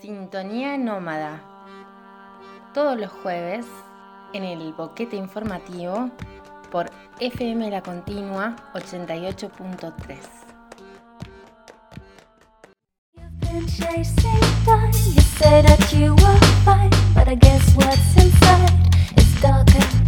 Sintonía Nómada. Todos los jueves en el boquete informativo por FM La Continua 88.3. been chasing time. You say that you were fine, but I guess what's inside is darker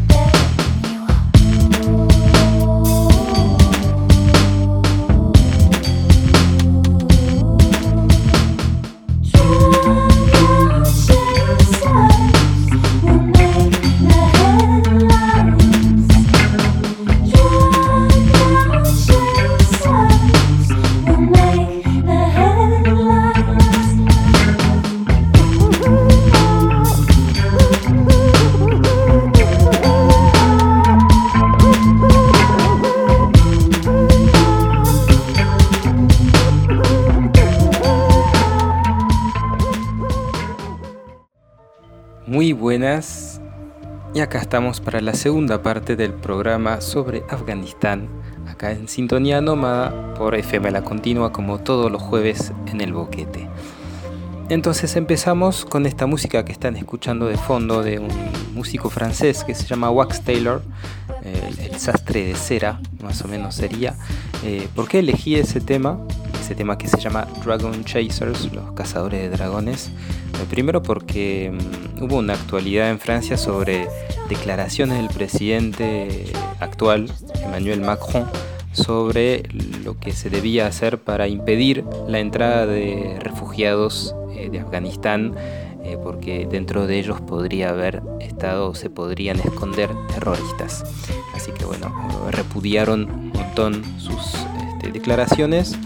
buenas. Y acá estamos para la segunda parte del programa sobre Afganistán, acá en Sintonía Nómada por FM La Continua como todos los jueves en el boquete. Entonces empezamos con esta música que están escuchando de fondo de un músico francés que se llama Wax Taylor, el sastre de cera, más o menos sería. Eh, ¿Por qué elegí ese tema? Ese tema que se llama Dragon Chasers, los cazadores de dragones. Eh, primero porque mm, hubo una actualidad en Francia sobre declaraciones del presidente actual, Emmanuel Macron, sobre lo que se debía hacer para impedir la entrada de refugiados eh, de Afganistán, eh, porque dentro de ellos podría haber estado, se podrían esconder terroristas. Así que bueno, repudiaron un montón sus este, declaraciones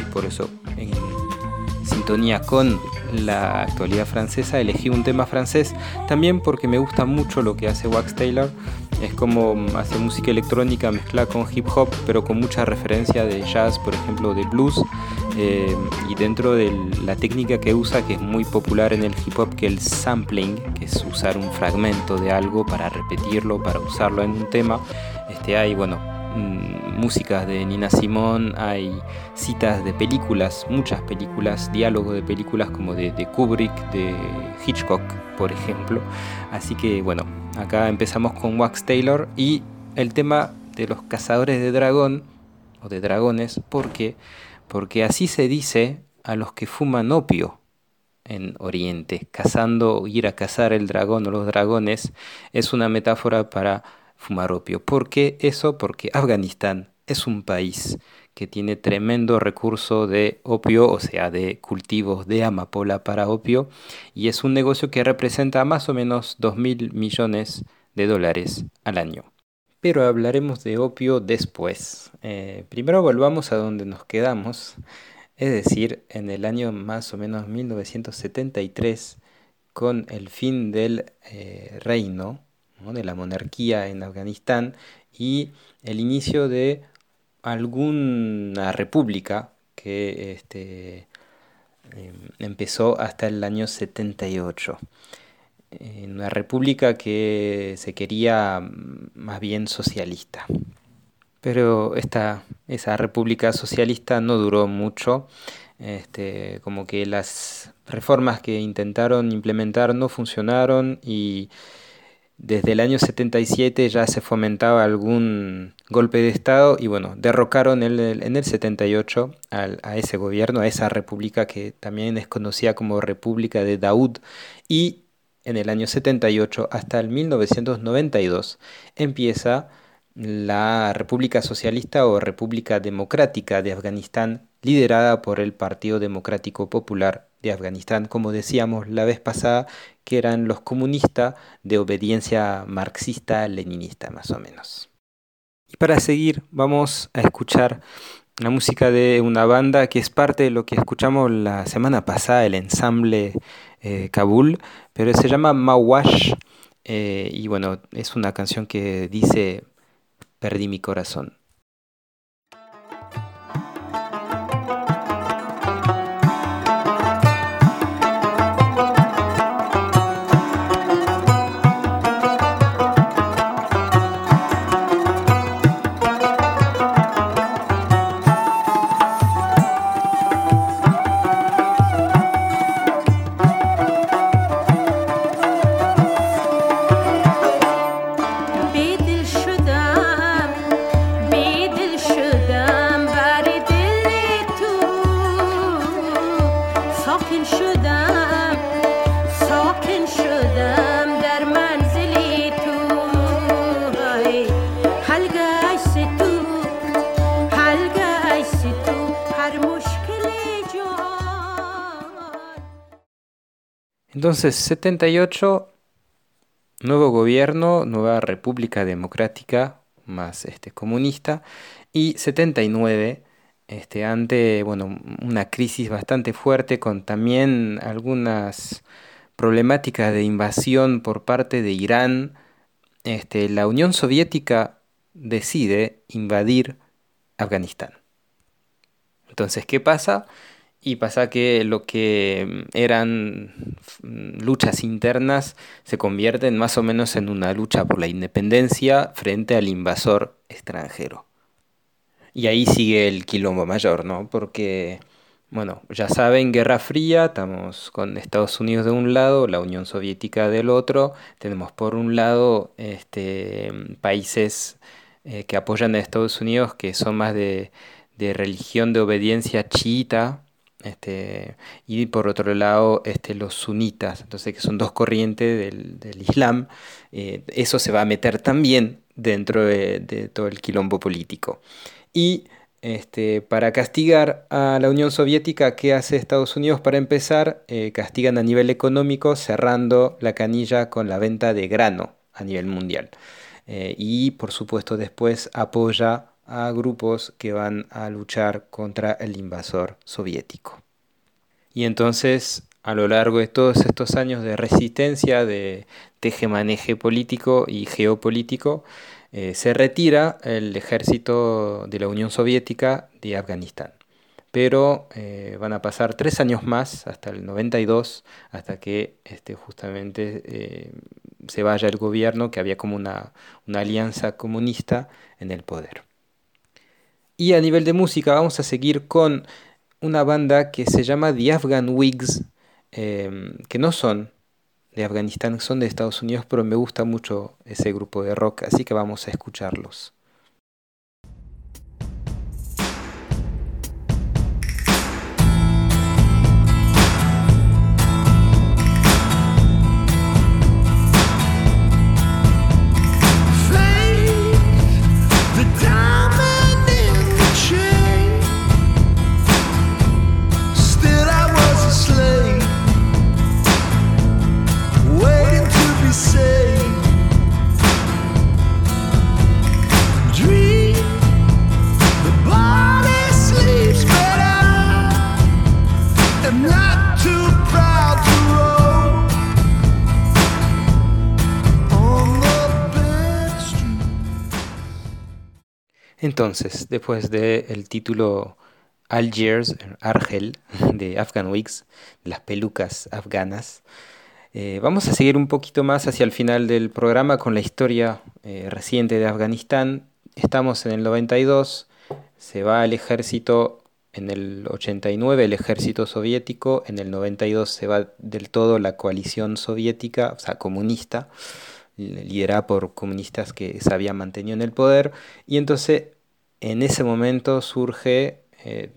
y por eso en sintonía con la actualidad francesa elegí un tema francés también porque me gusta mucho lo que hace Wax Taylor. Es como hace música electrónica mezclada con hip hop pero con mucha referencia de jazz por ejemplo de blues. Eh, y dentro de la técnica que usa que es muy popular en el hip hop que el sampling que es usar un fragmento de algo para repetirlo para usarlo en un tema este hay bueno mm, músicas de Nina Simone, hay citas de películas, muchas películas, diálogos de películas como de, de, Kubrick, de Hitchcock, por ejemplo. Así que bueno, acá empezamos con Wax Taylor y el tema de los cazadores de dragón o de dragones, ¿por qué? Porque así se dice a los que fuman opio en Oriente. Cazando, ir a cazar el dragón o los dragones es una metáfora para fumar opio. ¿Por qué eso? Porque Afganistán es un país que tiene tremendo recurso de opio, o sea, de cultivos de amapola para opio, y es un negocio que representa más o menos 2 mil millones de dólares al año. Pero hablaremos de opio después. Eh, primero volvamos a donde nos quedamos, es decir, en el año más o menos 1973, con el fin del eh, reino de la monarquía en Afganistán y el inicio de alguna república que este, eh, empezó hasta el año 78. Una república que se quería más bien socialista. Pero esta, esa república socialista no duró mucho. Este, como que las reformas que intentaron implementar no funcionaron y desde el año 77 ya se fomentaba algún golpe de Estado y bueno, derrocaron el, en el 78 al, a ese gobierno, a esa república que también es conocida como República de Daud y en el año 78 hasta el 1992 empieza la República Socialista o República Democrática de Afganistán liderada por el Partido Democrático Popular de Afganistán, como decíamos la vez pasada, que eran los comunistas de obediencia marxista-leninista más o menos. Y para seguir vamos a escuchar la música de una banda que es parte de lo que escuchamos la semana pasada, el ensamble eh, Kabul, pero se llama Mawash eh, y bueno, es una canción que dice Perdí mi corazón. Entonces, 78, nuevo gobierno, nueva república democrática, más este, comunista, y 79, este, ante bueno, una crisis bastante fuerte con también algunas problemáticas de invasión por parte de Irán, este, la Unión Soviética decide invadir Afganistán. Entonces, ¿qué pasa? Y pasa que lo que eran mm, luchas internas se convierten más o menos en una lucha por la independencia frente al invasor extranjero. Y ahí sigue el quilombo mayor, ¿no? Porque, bueno, ya saben, Guerra Fría, estamos con Estados Unidos de un lado, la Unión Soviética del otro, tenemos por un lado este, países eh, que apoyan a Estados Unidos que son más de, de religión de obediencia chiita, este, y por otro lado este, los sunitas, entonces que son dos corrientes del, del Islam, eh, eso se va a meter también dentro de, todo el quilombo político. Y este, para castigar a la Unión Soviética, ¿qué hace Estados Unidos? Para empezar, eh, castigan a nivel económico cerrando la canilla con la venta de grano a nivel mundial. Eh, y por supuesto después apoya a grupos que van a luchar contra el invasor soviético. Y entonces, a lo largo de todos estos años de resistencia, de tejemaneje político y geopolítico, eh, se retira el ejército de la Unión Soviética de Afganistán. Pero eh, van a pasar tres años más, hasta el 92, hasta que este, justamente eh, se vaya el gobierno, que había como una, una alianza comunista en el poder. Y a nivel de música vamos a seguir con una banda que se llama The Afghan Wigs, eh, que no son de Afganistán, son de Estados Unidos, pero me gusta mucho ese grupo de rock, así que vamos a escucharlos. Entonces, después del título Algiers, Argel, de Afghan Wigs, las pelucas afganas, eh, vamos a seguir un poquito más hacia el final del programa con la historia eh, reciente de Afganistán. Estamos en el 92, se va al ejército en el 89 el ejército soviético, en el 92 se va del todo la coalición soviética, o sea, comunista, liderada por comunistas que se habían mantenido en el poder, y entonces en ese momento surge eh,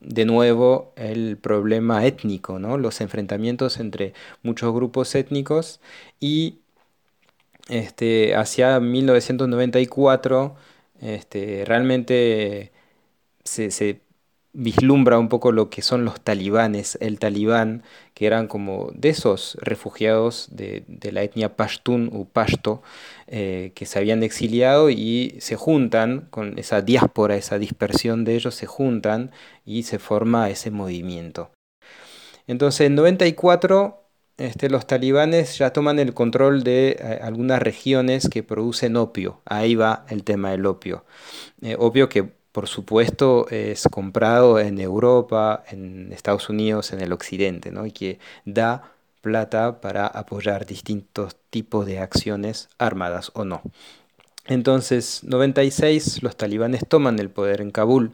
de nuevo el problema étnico, ¿no? los enfrentamientos entre muchos grupos étnicos y este, hacia 1994 este, realmente se, se vislumbra un poco lo que son los talibanes, el talibán, que eran como de esos refugiados de, de la etnia pashtun o pashto, eh, que se habían exiliado y se juntan con esa diáspora, esa dispersión de ellos, se juntan y se forma ese movimiento. Entonces en 94 este, los talibanes ya toman el control de eh, algunas regiones que producen opio. Ahí va el tema del opio. Eh, opio que por supuesto es comprado en Europa, en Estados Unidos, en el occidente, ¿no? y que da plata para apoyar distintos tipos de acciones armadas o no. Entonces, 96, los talibanes toman el poder en Kabul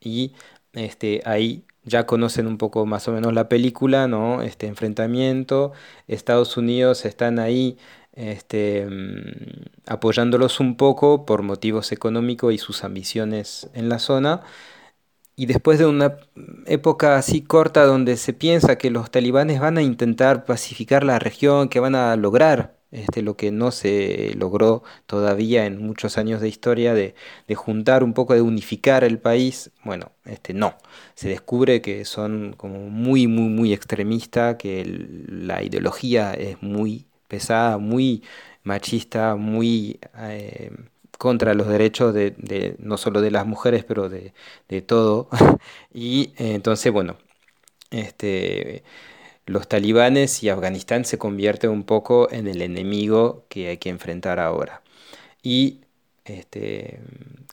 y este, ahí ya conocen un poco más o menos la película, ¿no? Este enfrentamiento, Estados Unidos están ahí este, mm, apoyándolos un poco por motivos económicos y sus ambiciones en la zona. y después de una época así corta donde se piensa que los talibanes van a intentar pacificar la región, que van a lograr este, lo que no se logró todavía en muchos años de historia de, juntar un poco, de unificar el país, bueno, este, no, se descubre que son como muy, muy, muy extremistas, que la ideología es muy pesada, muy machista, muy eh, contra los derechos de, de- no solo de las mujeres, pero de, de todo. Y eh, entonces, bueno, este, los talibanes y Afganistán se convierten un poco en el enemigo que hay que enfrentar ahora. Y este,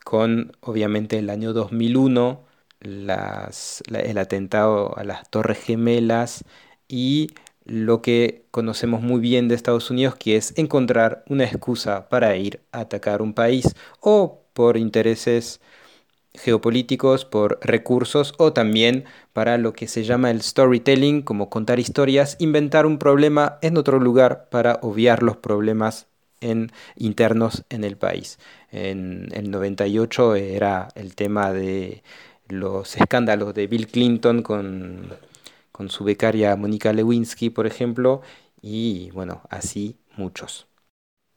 con obviamente el año 2001, las- la- el atentado a las Torres Gemelas y lo que conocemos muy bien de Estados Unidos, que es encontrar una excusa para ir a atacar un país o por intereses geopolíticos, por recursos o también para lo que se llama el storytelling, como contar historias, inventar un problema en otro lugar para obviar los problemas internos en el país. En el 98 era el tema de los escándalos de Bill Clinton con, con su becaria Mónica Lewinsky, por ejemplo, y bueno, así muchos.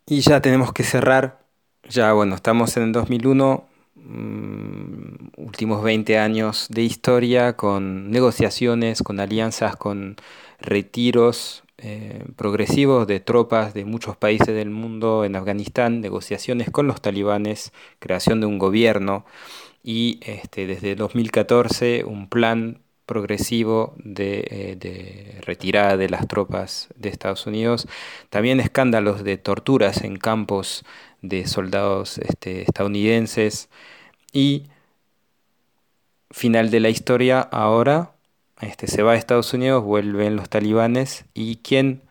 Y ya tenemos que cerrar. Ya, bueno, estamos en el 2001, mm, últimos 20 años de historia con negociaciones, con alianzas, con retiros eh, progresivos de tropas de muchos países del mundo en Afganistán, negociaciones con los talibanes, creación de un gobierno y este, desde 2014 un plan progresivo de, eh, de retirada de las tropas de Estados Unidos, también escándalos de torturas en campos de soldados este, estadounidenses y final de la historia ahora este, se va a Estados Unidos, vuelven los talibanes y quien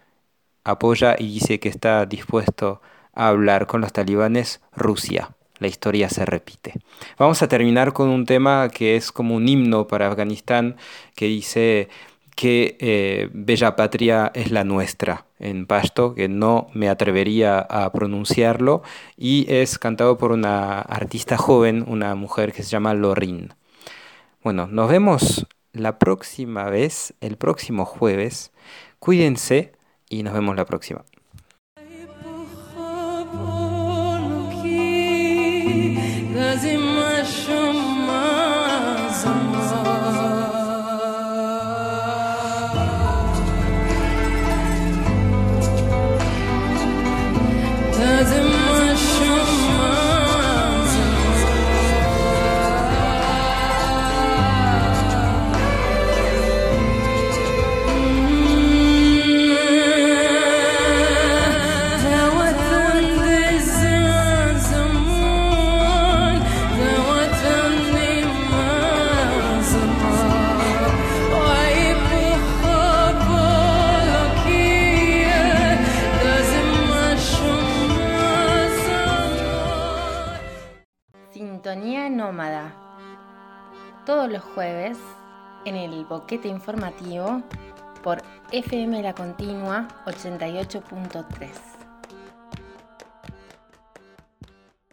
apoya y dice que está dispuesto a hablar con los talibanes, Rusia. La historia se repite. Vamos a terminar con un tema que es como un himno para Afganistán, que dice que eh, Bella Patria es la nuestra en Pashto, que no me atrevería a pronunciarlo, y es cantado por una artista joven, una mujer que se llama Lorin. Bueno, nos vemos la próxima vez, el próximo jueves. Cuídense y nos vemos la próxima. Todos los jueves en el boquete informativo por FM La Continua 88.3.